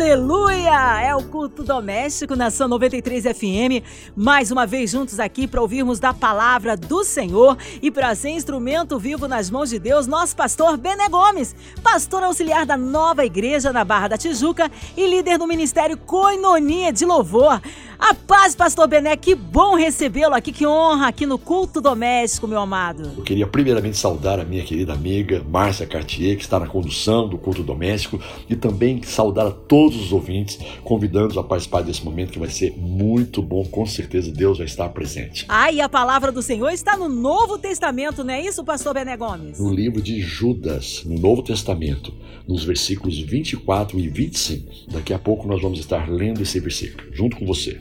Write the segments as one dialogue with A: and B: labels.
A: Aleluia! É o culto doméstico na São 93 FM. Mais uma vez juntos aqui para ouvirmos da palavra do Senhor e para ser instrumento vivo nas mãos de Deus, nosso pastor Bené Gomes, pastor auxiliar da nova igreja na Barra da Tijuca e líder do ministério Coinonia de Louvor. A paz, pastor Bené, que bom recebê-lo aqui, que honra aqui no culto doméstico, meu amado.
B: Eu queria primeiramente saudar a minha querida amiga Márcia Cartier, que está na condução do culto doméstico, e também saudar a todos os ouvintes, convidando-os a participar desse momento que vai ser muito bom, com certeza Deus vai estar presente.
A: Ah, e a palavra do Senhor está no Novo Testamento, não é isso, pastor Bené Gomes?
B: No livro de Judas, no Novo Testamento, nos versículos 24 e 25. Daqui a pouco nós vamos estar lendo esse versículo, junto com você.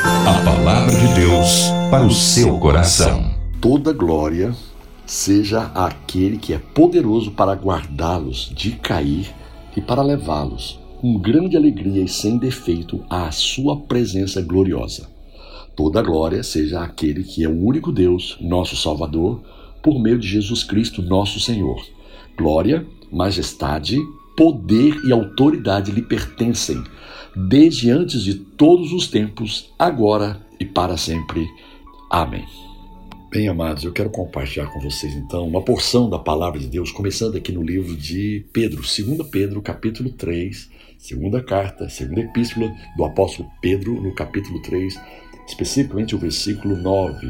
C: A palavra de Deus para o seu coração.
B: Toda glória seja àquele que é poderoso para guardá-los de cair e para levá-los com grande alegria e sem defeito à sua presença gloriosa. Toda glória seja àquele que é o único Deus, nosso Salvador, por meio de Jesus Cristo, nosso Senhor. Glória, majestade, poder e autoridade lhe pertencem desde antes de todos os tempos, agora e para sempre. Amém. Bem, amados, eu quero compartilhar com vocês então uma porção da palavra de Deus, começando aqui no livro de Pedro, 2 Pedro, capítulo 3, segunda carta, segunda epístola do apóstolo Pedro, no capítulo 3, especificamente o versículo 9.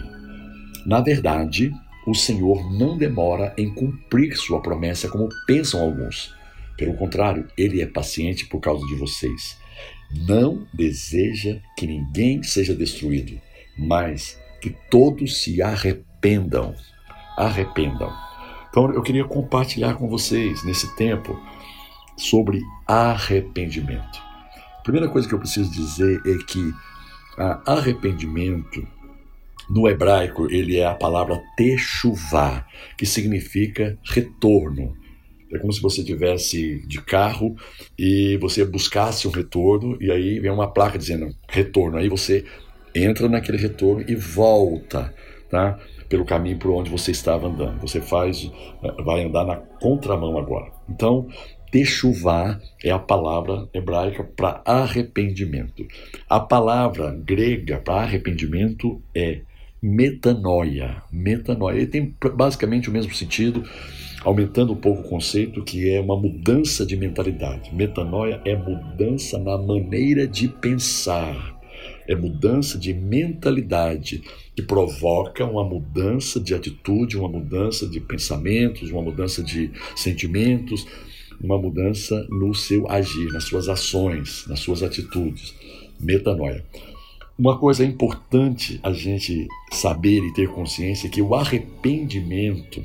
B: Na verdade, o Senhor não demora em cumprir sua promessa como pensam alguns. Pelo contrário, ele é paciente por causa de vocês não deseja que ninguém seja destruído, mas que todos se arrependam. Arrependam. Então eu queria compartilhar com vocês nesse tempo sobre arrependimento. A primeira coisa que eu preciso dizer é que arrependimento no hebraico ele é a palavra techuvá, que significa retorno, é como se você tivesse de carro e você buscasse um retorno e aí vem uma placa dizendo retorno. Aí você entra naquele retorno e volta, tá? Pelo caminho por onde você estava andando. Você faz, vai andar na contramão agora. Então, Techuvá é a palavra hebraica para arrependimento. A palavra grega para arrependimento é metanoia. Metanoia. Tem basicamente o mesmo sentido aumentando um pouco o conceito que é uma mudança de mentalidade. Metanoia é mudança na maneira de pensar, é mudança de mentalidade que provoca uma mudança de atitude, uma mudança de pensamentos, uma mudança de sentimentos, uma mudança no seu agir, nas suas ações, nas suas atitudes. Metanoia. Uma coisa importante a gente saber e ter consciência é que o arrependimento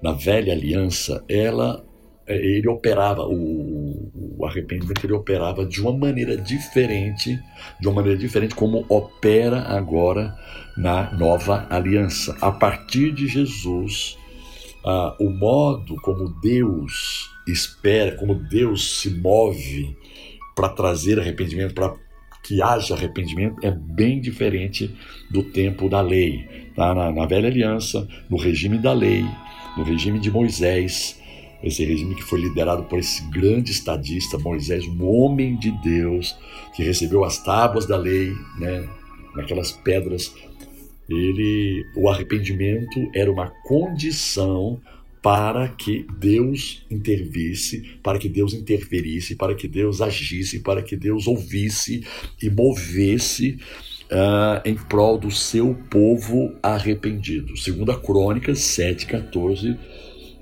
B: na velha aliança, ela é, ele operava o, o, arrependimento ele operava de uma maneira diferente, de uma maneira diferente como opera agora na nova aliança. A partir de Jesus, ah, o modo como Deus espera, como Deus se move para trazer arrependimento, para que haja arrependimento, é bem diferente do tempo da lei. Tá? Na, na velha aliança, no regime da lei, no regime de Moisés, esse regime que foi liderado por esse grande estadista Moisés, um homem de Deus que recebeu as tábuas da lei, né, naquelas pedras. Ele, o arrependimento era uma condição para que Deus intervisse, para que Deus interferisse, para que Deus agisse, para que Deus ouvisse e movesse uh, em prol do seu povo arrependido. Segunda Crônicas 7,14, uh,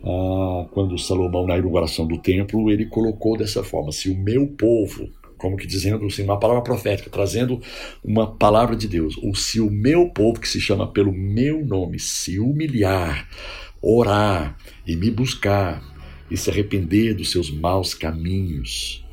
B: ah, quando Salomão, na inauguração do templo, ele colocou dessa forma, se o meu povo, como que dizendo assim, uma palavra profética, trazendo uma palavra de Deus, ou se o meu povo, que se chama pelo meu nome, se humilhar, orar e me buscar, e se arrepender dos seus maus caminhos,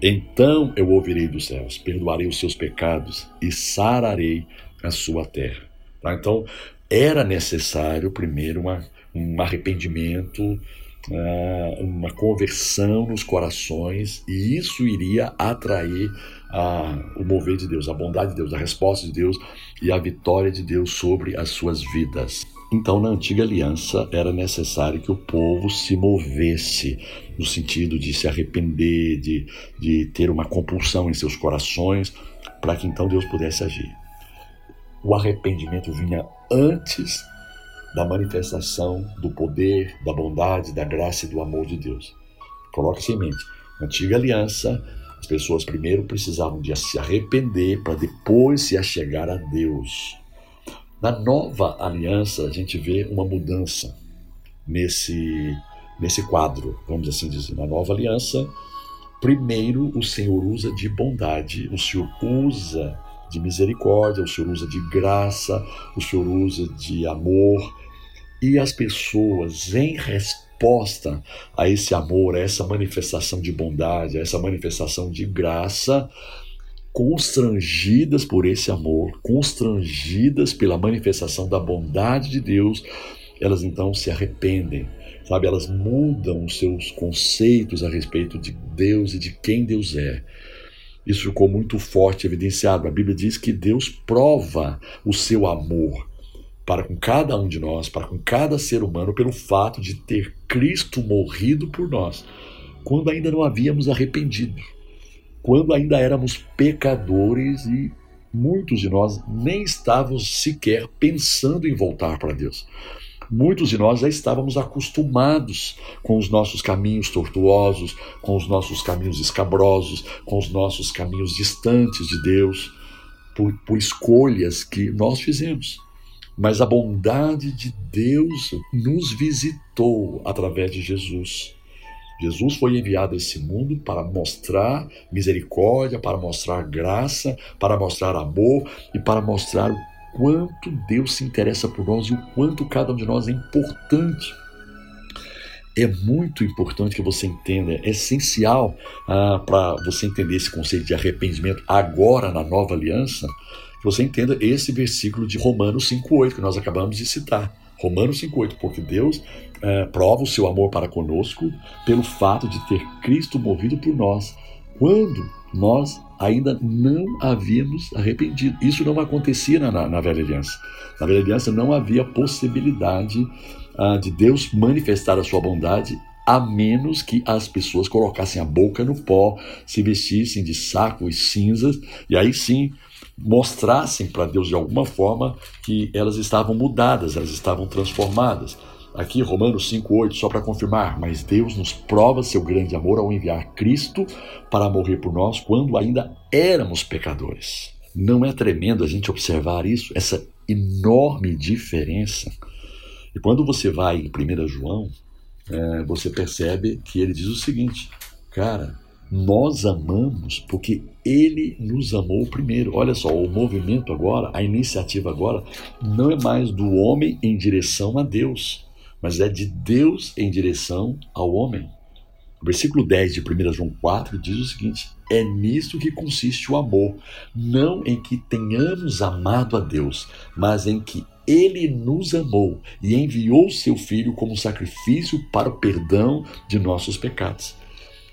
B: então eu ouvirei dos céus, perdoarei os seus pecados e sararei a sua terra. Tá? Então era necessário primeiro uma, um arrependimento, uma conversão nos corações, e isso iria atrair a, o mover de Deus, a bondade de Deus, a resposta de Deus e a vitória de Deus sobre as suas vidas. Então, na antiga aliança, era necessário que o povo se movesse no sentido de se arrepender, de, de ter uma compulsão em seus corações, para que então Deus pudesse agir. O arrependimento vinha antes da manifestação do poder, da bondade, da graça e do amor de Deus. Coloque isso em mente. Na antiga aliança, as pessoas primeiro precisavam de se arrepender para depois se achegar a Deus. Na nova aliança, a gente vê uma mudança nesse, nesse quadro, vamos assim dizer. Na nova aliança, primeiro o Senhor usa de bondade, o Senhor usa de misericórdia, o Senhor usa de graça, o Senhor usa de amor. E as pessoas, em resposta a esse amor, a essa manifestação de bondade, a essa manifestação de graça, constrangidas por esse amor, constrangidas pela manifestação da bondade de Deus, elas então se arrependem, sabe? Elas mudam os seus conceitos a respeito de Deus e de quem Deus é. Isso ficou muito forte evidenciado. A Bíblia diz que Deus prova o seu amor para com cada um de nós, para com cada ser humano, pelo fato de ter Cristo morrido por nós, quando ainda não havíamos arrependido quando ainda éramos pecadores e muitos de nós nem estávamos sequer pensando em voltar para Deus. Muitos de nós já estávamos acostumados com os nossos caminhos tortuosos, com os nossos caminhos escabrosos, com os nossos caminhos distantes de Deus, por, por escolhas que nós fizemos. Mas a bondade de Deus nos visitou através de Jesus. Jesus foi enviado a esse mundo para mostrar misericórdia, para mostrar graça, para mostrar amor e para mostrar o quanto Deus se interessa por nós e o quanto cada um de nós é importante. É muito importante que você entenda, é essencial ah, para você entender esse conceito de arrependimento agora na nova aliança, que você entenda esse versículo de Romanos 5,8 que nós acabamos de citar. Romanos 5,8, porque Deus é, prova o seu amor para conosco pelo fato de ter Cristo morrido por nós, quando nós ainda não havíamos arrependido. Isso não acontecia na, na velha aliança. Na velha aliança não havia possibilidade uh, de Deus manifestar a sua bondade a menos que as pessoas colocassem a boca no pó, se vestissem de saco e cinzas, e aí sim mostrassem para Deus de alguma forma que elas estavam mudadas, elas estavam transformadas. Aqui, Romanos 5,8, só para confirmar, mas Deus nos prova seu grande amor ao enviar Cristo para morrer por nós quando ainda éramos pecadores. Não é tremendo a gente observar isso, essa enorme diferença? E quando você vai em 1 João, é, você percebe que ele diz o seguinte: cara, nós amamos porque ele nos amou primeiro. Olha só, o movimento agora, a iniciativa agora, não é mais do homem em direção a Deus, mas é de Deus em direção ao homem. O versículo 10 de 1 João 4 diz o seguinte: É nisto que consiste o amor, não em que tenhamos amado a Deus, mas em que ele nos amou e enviou seu Filho como sacrifício para o perdão de nossos pecados.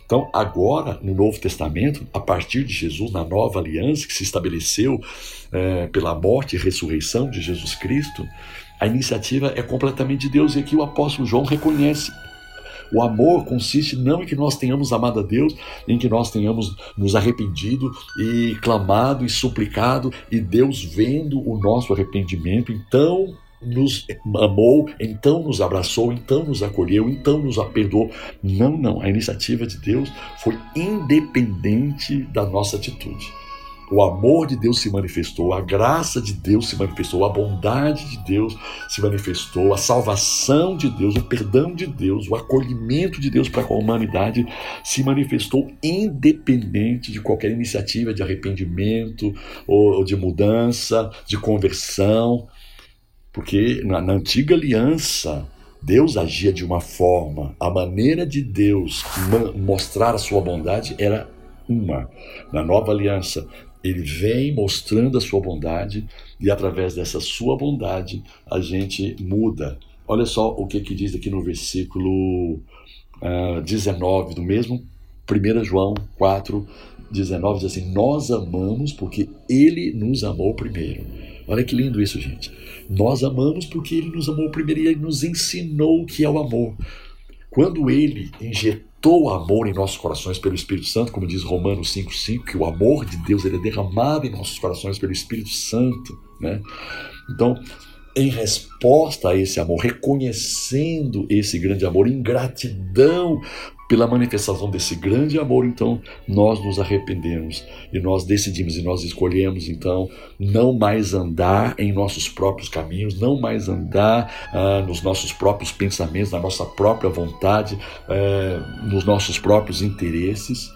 B: Então, agora, no Novo Testamento, a partir de Jesus, na nova aliança que se estabeleceu é, pela morte e ressurreição de Jesus Cristo, a iniciativa é completamente de Deus e aqui o apóstolo João reconhece. O amor consiste não em que nós tenhamos amado a Deus, em que nós tenhamos nos arrependido e clamado e suplicado, e Deus vendo o nosso arrependimento, então nos amou, então nos abraçou, então nos acolheu, então nos perdoou. Não, não. A iniciativa de Deus foi independente da nossa atitude. O amor de Deus se manifestou, a graça de Deus se manifestou, a bondade de Deus se manifestou, a salvação de Deus, o perdão de Deus, o acolhimento de Deus para com a humanidade se manifestou independente de qualquer iniciativa de arrependimento ou de mudança, de conversão. Porque na, na antiga aliança, Deus agia de uma forma, a maneira de Deus mostrar a sua bondade era uma. Na nova aliança, ele vem mostrando a sua bondade e através dessa sua bondade a gente muda. Olha só o que, que diz aqui no versículo uh, ah, 19 do mesmo 1 João 4, 19 diz assim: Nós amamos porque Ele nos amou primeiro. Olha que lindo isso, gente. Nós amamos porque Ele nos amou primeiro e Ele nos ensinou o que é o amor. Quando Ele injetou amor em nossos corações pelo Espírito Santo, como diz Romanos 5,5, que o amor de Deus ele é derramado em nossos corações pelo Espírito Santo. Né? Então, em resposta a esse amor, reconhecendo esse grande amor, em gratidão pela manifestação desse grande amor, então nós nos arrependemos e nós decidimos e nós escolhemos então não mais andar em nossos próprios caminhos, não mais andar ah, nos nossos próprios pensamentos, na nossa própria vontade, eh, nos nossos próprios interesses,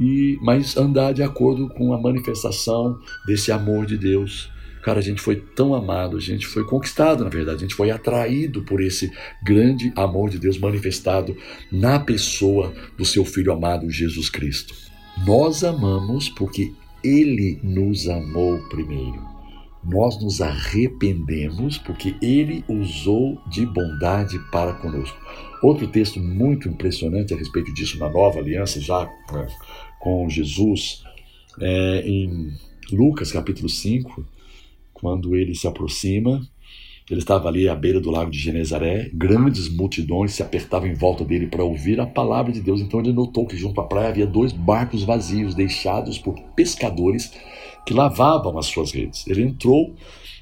B: e mas andar de acordo com a manifestação desse amor de Deus Cara, a gente foi tão amado, a gente foi conquistado, na verdade, a gente foi atraído por esse grande amor de Deus manifestado na pessoa do seu Filho amado, Jesus Cristo. Nós amamos porque Ele nos amou primeiro. Nós nos arrependemos porque Ele usou de bondade para conosco. Outro texto muito impressionante a respeito disso na nova aliança, já né, com Jesus, é em Lucas capítulo 5, quando ele se aproxima, ele estava ali à beira do lago de Genezaré, grandes multidões se apertavam em volta dele para ouvir a palavra de Deus. Então ele notou que junto à praia havia dois barcos vazios, deixados por pescadores que lavavam as suas redes. Ele entrou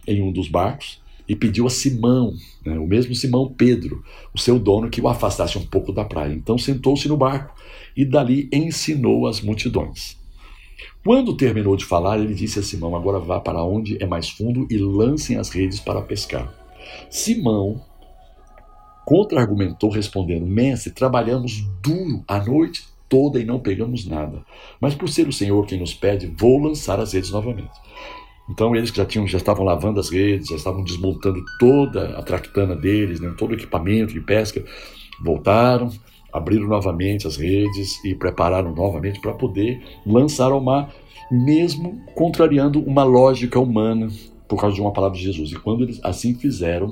B: em um dos barcos e pediu a Simão, né, o mesmo Simão Pedro, o seu dono, que o afastasse um pouco da praia. Então sentou-se no barco e dali ensinou as multidões. Quando terminou de falar, ele disse a Simão: Agora vá para onde é mais fundo e lancem as redes para pescar. Simão contra-argumentou, respondendo: Mestre, trabalhamos duro a noite toda e não pegamos nada. Mas por ser o Senhor quem nos pede, vou lançar as redes novamente. Então eles já tinham, já estavam lavando as redes, já estavam desmontando toda a tractana deles, né, todo o equipamento de pesca, voltaram, abriram novamente as redes e prepararam novamente para poder lançar ao mar, mesmo contrariando uma lógica humana por causa de uma palavra de Jesus. E quando eles assim fizeram,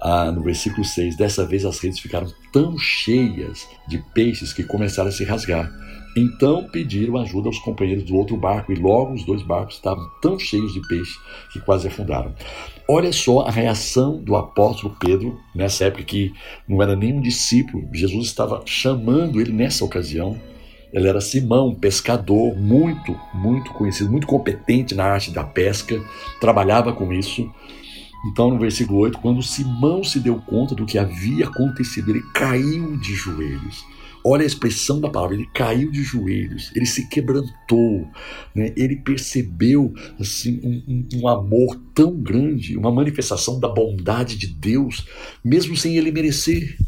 B: ah, no versículo 6, dessa vez as redes ficaram tão cheias de peixes que começaram a se rasgar. Então pediram ajuda aos companheiros do outro barco, e logo os dois barcos estavam tão cheios de peixe que quase afundaram. Olha só a reação do apóstolo Pedro nessa época que não era nem um discípulo, Jesus estava chamando ele nessa ocasião. Ele era Simão, pescador muito, muito conhecido, muito competente na arte da pesca, trabalhava com isso. Então, no versículo 8, quando Simão se deu conta do que havia acontecido, ele caiu de joelhos. Olha a expressão da palavra, ele caiu de joelhos, ele se quebrantou, né? ele percebeu assim, um, um, um amor tão grande, uma manifestação da bondade de Deus, mesmo sem ele merecer.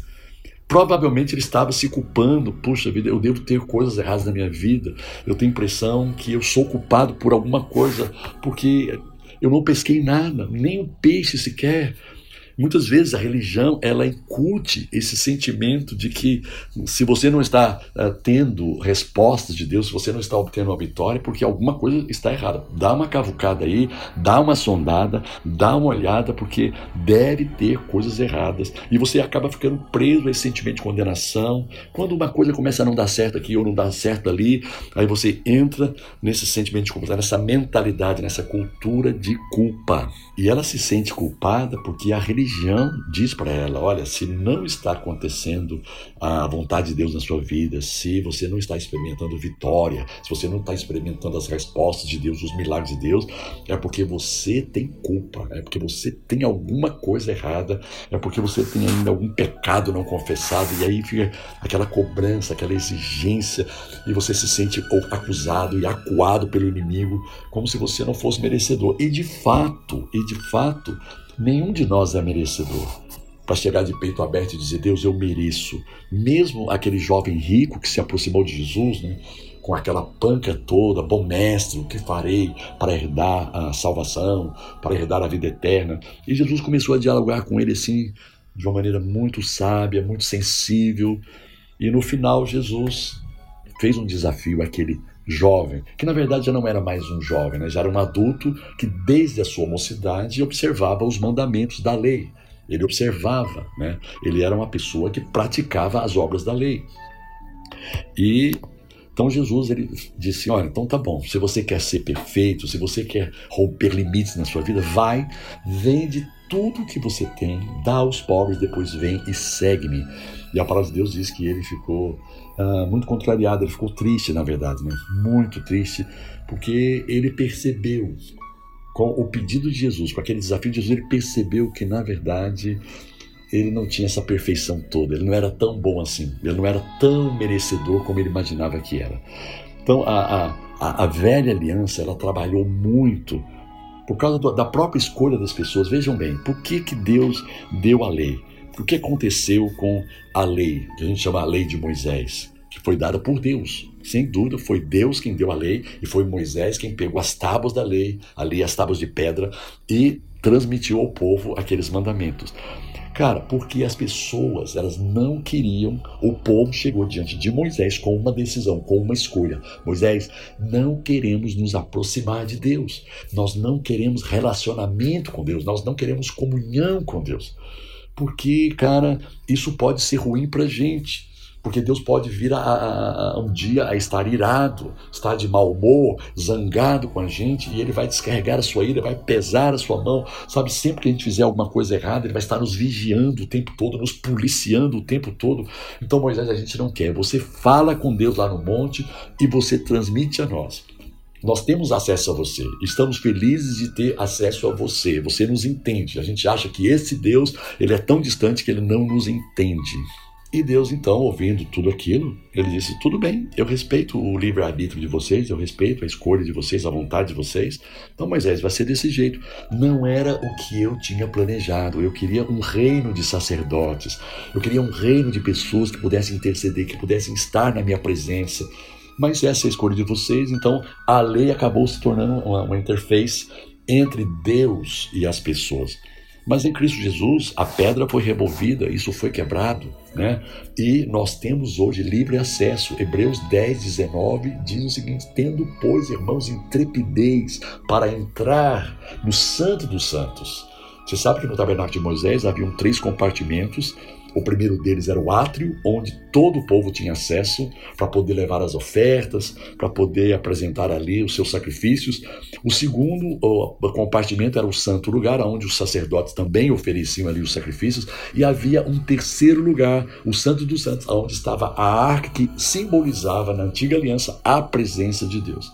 B: Provavelmente ele estava se culpando, puxa vida, eu devo ter coisas erradas na minha vida, eu tenho impressão que eu sou culpado por alguma coisa, porque eu não pesquei nada, nem um peixe sequer. Muitas vezes a religião ela incute esse sentimento de que se você não está uh, tendo respostas de Deus, se você não está obtendo uma vitória, porque alguma coisa está errada. Dá uma cavucada aí, dá uma sondada, dá uma olhada, porque deve ter coisas erradas. E você acaba ficando preso a esse sentimento de condenação. Quando uma coisa começa a não dar certo aqui ou não dar certo ali, aí você entra nesse sentimento de culpa, nessa mentalidade, nessa cultura de culpa. E ela se sente culpada porque a religião religião diz para ela: olha, se não está acontecendo a vontade de Deus na sua vida, se você não está experimentando vitória, se você não está experimentando as respostas de Deus, os milagres de Deus, é porque você tem culpa, é porque você tem alguma coisa errada, é porque você tem ainda algum pecado não confessado, e aí fica aquela cobrança, aquela exigência, e você se sente acusado e acuado pelo inimigo, como se você não fosse merecedor. E de fato, e de fato, Nenhum de nós é merecedor para chegar de peito aberto e dizer: Deus, eu mereço. Mesmo aquele jovem rico que se aproximou de Jesus, né, com aquela panca toda: Bom mestre, o que farei para herdar a salvação, para herdar a vida eterna? E Jesus começou a dialogar com ele assim, de uma maneira muito sábia, muito sensível. E no final, Jesus fez um desafio àquele jovem, que na verdade já não era mais um jovem, né? já era um adulto que desde a sua mocidade observava os mandamentos da lei. Ele observava, né? ele era uma pessoa que praticava as obras da lei. E Então Jesus ele disse: Olha, então tá bom, se você quer ser perfeito, se você quer romper limites na sua vida, vai, vende tudo que você tem, dá aos pobres, depois vem e segue-me. E a palavra de Deus diz que ele ficou uh, muito contrariado, ele ficou triste, na verdade, né? muito triste, porque ele percebeu, com o pedido de Jesus, com aquele desafio de Jesus, ele percebeu que, na verdade, ele não tinha essa perfeição toda, ele não era tão bom assim, ele não era tão merecedor como ele imaginava que era. Então a, a, a velha aliança ela trabalhou muito por causa do, da própria escolha das pessoas. Vejam bem, por que, que Deus deu a lei? O que aconteceu com a lei, que a gente chama a lei de Moisés, que foi dada por Deus? Sem dúvida, foi Deus quem deu a lei e foi Moisés quem pegou as tábuas da lei, ali as tábuas de pedra, e transmitiu ao povo aqueles mandamentos. Cara, porque as pessoas, elas não queriam, o povo chegou diante de Moisés com uma decisão, com uma escolha. Moisés, não queremos nos aproximar de Deus. Nós não queremos relacionamento com Deus, nós não queremos comunhão com Deus. Porque, cara, isso pode ser ruim pra gente porque Deus pode vir a, a, a, um dia a estar irado, estar de mau humor, zangado com a gente, e ele vai descarregar a sua ira, vai pesar a sua mão. Sabe, sempre que a gente fizer alguma coisa errada, ele vai estar nos vigiando o tempo todo, nos policiando o tempo todo. Então, Moisés, a gente não quer. Você fala com Deus lá no monte e você transmite a nós. Nós temos acesso a você, estamos felizes de ter acesso a você. Você nos entende. A gente acha que esse Deus, ele é tão distante que ele não nos entende. E Deus, então, ouvindo tudo aquilo, ele disse: Tudo bem, eu respeito o livre-arbítrio de vocês, eu respeito a escolha de vocês, a vontade de vocês. Então, Moisés, vai ser desse jeito. Não era o que eu tinha planejado. Eu queria um reino de sacerdotes, eu queria um reino de pessoas que pudessem interceder, que pudessem estar na minha presença. Mas essa é a escolha de vocês, então a lei acabou se tornando uma, uma interface entre Deus e as pessoas. Mas em Cristo Jesus, a pedra foi removida, isso foi quebrado, né? E nós temos hoje livre acesso. Hebreus 10, 19 diz o seguinte: Tendo, pois, irmãos, intrepidez para entrar no Santo dos Santos. Você sabe que no tabernáculo de Moisés haviam três compartimentos o primeiro deles era o átrio, onde todo o povo tinha acesso para poder levar as ofertas, para poder apresentar ali os seus sacrifícios. O segundo o compartimento era o santo lugar, onde os sacerdotes também ofereciam ali os sacrifícios. E havia um terceiro lugar, o santo dos santos, onde estava a arca que simbolizava na antiga aliança a presença de Deus.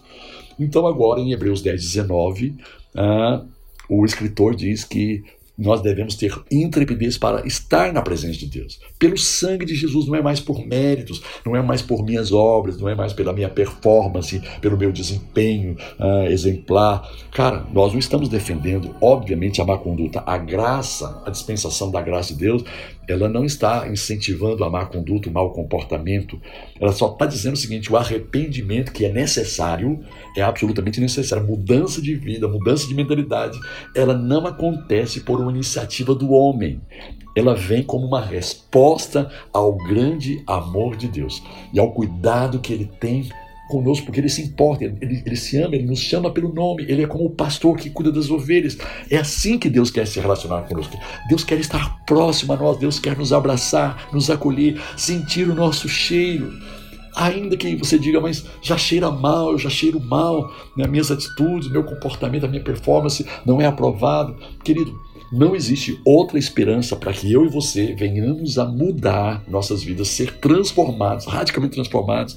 B: Então, agora em Hebreus 10, 19, ah, o escritor diz que nós devemos ter intrepidez para estar na presença de Deus. Pelo sangue de Jesus, não é mais por méritos, não é mais por minhas obras, não é mais pela minha performance, pelo meu desempenho uh, exemplar. Cara, nós não estamos defendendo, obviamente, a má conduta. A graça, a dispensação da graça de Deus, ela não está incentivando a má conduta, o mau comportamento. Ela só está dizendo o seguinte: o arrependimento que é necessário, é absolutamente necessário. Mudança de vida, mudança de mentalidade, ela não acontece por uma iniciativa do homem. Ela vem como uma resposta ao grande amor de Deus e ao cuidado que ele tem conosco, porque ele se importa, ele, ele, se ama, ele nos chama pelo nome, ele é como o pastor que cuida das ovelhas. É assim que Deus quer se relacionar conosco. Deus quer estar próximo a nós, Deus quer nos abraçar, nos acolher, sentir o nosso cheiro. Ainda que você diga, mas já cheira mal, já cheiro mal, né? minhas atitudes, meu comportamento, a minha performance não é aprovado. Querido, não existe outra esperança para que eu e você venhamos a mudar nossas vidas, ser transformados, radicalmente transformados,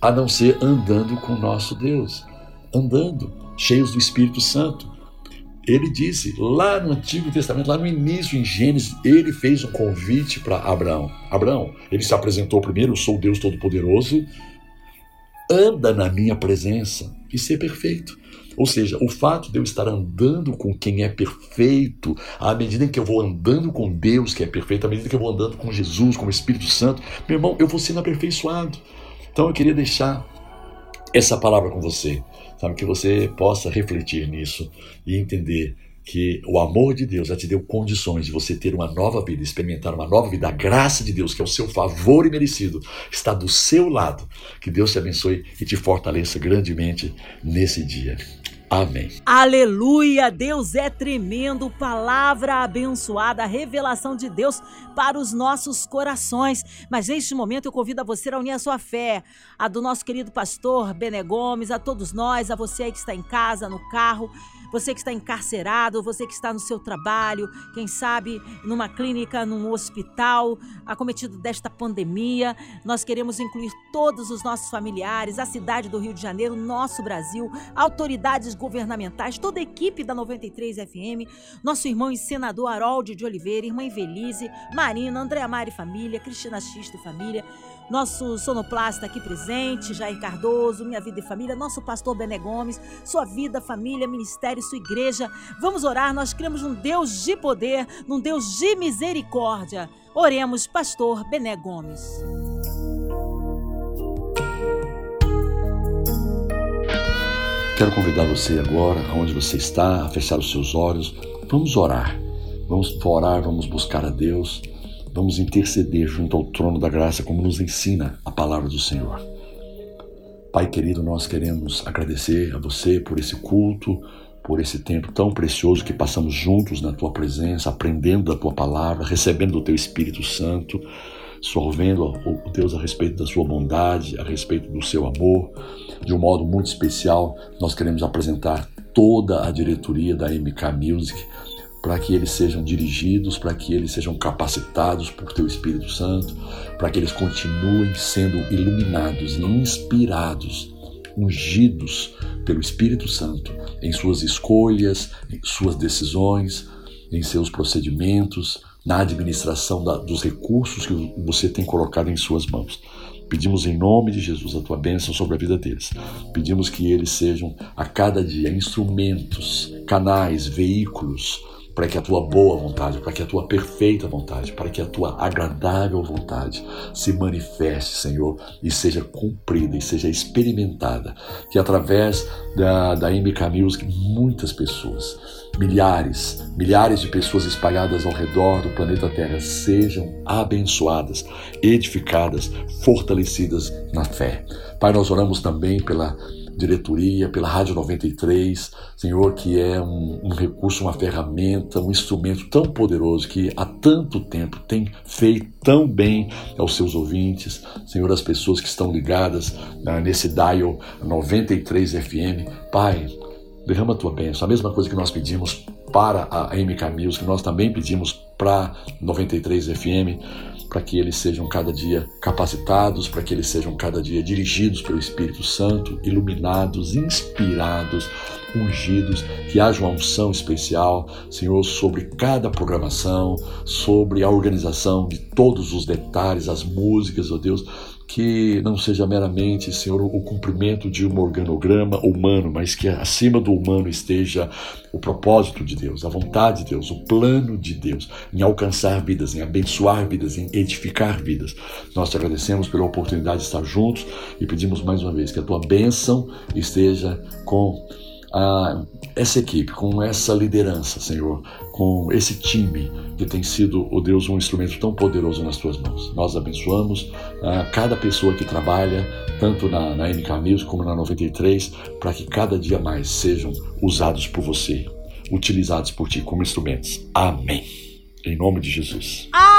B: a não ser andando com o nosso Deus, andando, cheios do Espírito Santo. Ele disse lá no Antigo Testamento, lá no início, em Gênesis, ele fez um convite para Abraão. Abraão, ele se apresentou primeiro: Eu sou Deus Todo-Poderoso, anda na minha presença e ser perfeito. Ou seja, o fato de eu estar andando com quem é perfeito, à medida em que eu vou andando com Deus, que é perfeito, à medida que eu vou andando com Jesus, com o Espírito Santo, meu irmão, eu vou sendo aperfeiçoado. Então eu queria deixar essa palavra com você, sabe? Que você possa refletir nisso e entender que o amor de Deus já te deu condições de você ter uma nova vida, experimentar uma nova vida. A graça de Deus, que é o seu favor e merecido, está do seu lado. Que Deus te abençoe e te fortaleça grandemente nesse dia. Amém.
A: Aleluia! Deus é tremendo, palavra abençoada, revelação de Deus para os nossos corações. Mas neste momento eu convido a você a unir a sua fé, a do nosso querido pastor Bene Gomes, a todos nós, a você que está em casa, no carro, você que está encarcerado, você que está no seu trabalho, quem sabe numa clínica, num hospital, acometido desta pandemia. Nós queremos incluir todos os nossos familiares, a cidade do Rio de Janeiro, nosso Brasil, autoridades governamentais, toda a equipe da 93 FM, nosso irmão e senador Harold de Oliveira, irmã Invelise, Marina, Andréa Mari Família, Cristina Xista e Família, nosso sonoplasta aqui presente, Jair Cardoso, Minha Vida e Família, nosso pastor Bené Gomes, sua vida, família, ministério, sua igreja. Vamos orar, nós cremos num Deus de poder, num Deus de misericórdia. Oremos, pastor Bené Gomes.
B: Quero convidar você agora, onde você está, a fechar os seus olhos. Vamos orar. Vamos orar, vamos buscar a Deus. Vamos interceder junto ao trono da graça, como nos ensina a palavra do Senhor. Pai querido, nós queremos agradecer a você por esse culto, por esse tempo tão precioso que passamos juntos na tua presença, aprendendo da tua palavra, recebendo do teu Espírito Santo, sorvendo, ó Deus, a respeito da sua bondade, a respeito do seu amor. De um modo muito especial, nós queremos apresentar toda a diretoria da MK Music para que eles sejam dirigidos, para que eles sejam capacitados por Teu Espírito Santo, para que eles continuem sendo iluminados e inspirados, ungidos pelo Espírito Santo em suas escolhas, em suas decisões, em seus procedimentos, na administração da, dos recursos que você tem colocado em suas mãos. Pedimos em nome de Jesus a tua bênção sobre a vida deles. Pedimos que eles sejam a cada dia instrumentos, canais, veículos para que a tua boa vontade, para que a tua perfeita vontade, para que a tua agradável vontade se manifeste, Senhor, e seja cumprida e seja experimentada. Que através da, da MK Music, muitas pessoas, milhares, milhares de pessoas espalhadas ao redor do planeta Terra sejam abençoadas, edificadas, fortalecidas na fé. Pai, nós oramos também pela diretoria, pela Rádio 93, Senhor, que é um, um, recurso, uma ferramenta, um instrumento tão poderoso que há tanto tempo tem feito tão bem aos seus ouvintes, Senhor, as pessoas que estão ligadas ah, nesse dial 93 FM. Pai, derrama a tua bênção. A mesma coisa que nós pedimos para a MK Music, nós também pedimos para 93 FM para que eles sejam cada dia capacitados, para que eles sejam cada dia dirigidos pelo Espírito Santo, iluminados, inspirados, ungidos, que haja uma unção especial, Senhor, sobre cada programação, sobre a organização de todos os detalhes, as músicas, ó oh Deus, que não seja meramente, Senhor, o cumprimento de um organograma humano, mas que acima do humano esteja o propósito de Deus, a vontade de Deus, o plano de Deus em alcançar vidas, em abençoar vidas, em edificar vidas. Nós te agradecemos pela oportunidade de estar juntos e pedimos mais uma vez que a tua bênção esteja com a, essa equipe, com essa liderança, Senhor, com esse time que tem sido, o oh Deus, um instrumento tão poderoso nas tuas mãos. Nós abençoamos a cada pessoa que trabalha, tanto na, na MK Music como na 93, para que cada dia mais sejam usados por você, utilizados por ti como instrumentos. Amém. Em nome de Jesus.
A: Amém,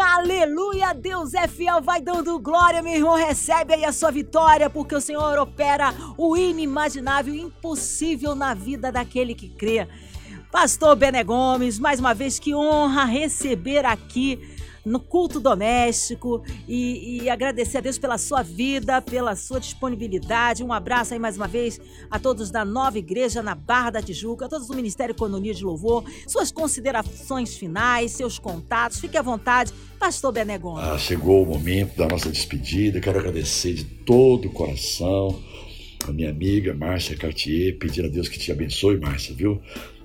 A: aleluia, Deus é fiel, vai dando glória, meu irmão, recebe aí a sua vitória, porque o Senhor opera o inimaginável, impossível na vida daquele que crê. Pastor Bene Gomes, mais uma vez, que honra receber aqui no culto doméstico e, e, agradecer a Deus pela sua vida, pela sua disponibilidade. Um abraço aí mais uma vez a todos da nova igreja na Barra da Tijuca, a todos do Ministério Economia de Louvor, suas considerações finais, seus contatos. Fique à vontade, Pastor Bené Gomes.
B: Ah, chegou o momento da nossa despedida. Quero agradecer de todo o coração a minha amiga Márcia Cartier, pedir a Deus que te abençoe, Márcia, viu?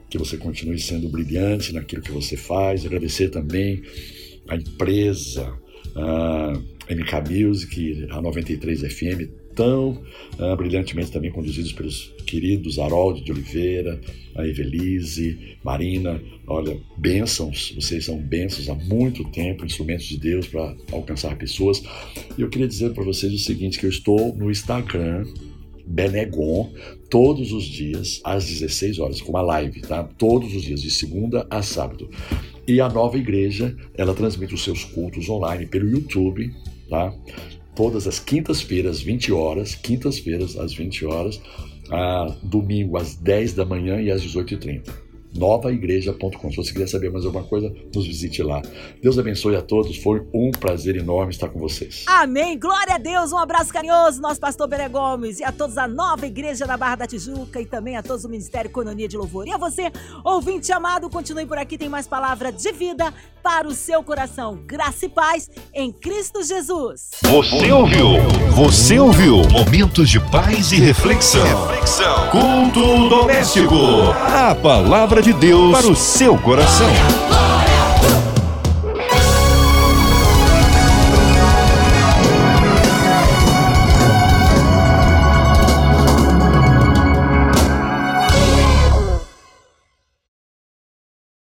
B: Que você continue sendo brilhante naquilo que você faz. Agradecer também a empresa, a MK Music, a 93 FM, tão uh, brilhantemente também conduzidos pelos queridos Harold de Oliveira, a Evelise, Marina. Olha, bênçãos, vocês são bênçãos há muito tempo, instrumentos de Deus para alcançar pessoas. E eu queria dizer para vocês o seguinte, que eu estou no Instagram Benegon, todos os dias, às 16 horas, com uma live, tá? Todos os dias, de segunda a sábado. E a nova igreja, ela transmite os seus cultos online pelo YouTube, tá? Todas as quintas-feiras, 20 horas, quintas-feiras às 20 horas, a domingo às 10 da manhã e às 18h30 novaigreja.com. Se você quiser saber mais alguma coisa, nos visite lá. Deus abençoe a todos. Foi um prazer enorme estar com vocês.
A: Amém. Glória a Deus. Um abraço carinhoso, nosso pastor Bere Gomes, e a todos a nova igreja da Barra da Tijuca e também a todos o Ministério Economia de Louvor. E a você, ouvinte amado, continue por aqui, tem mais palavra de vida para o seu coração. Graça e paz em Cristo Jesus.
C: Você ouviu? Você ouviu? Momentos de paz e reflexão. reflexão. Culto doméstico. A palavra de Deus para o seu coração.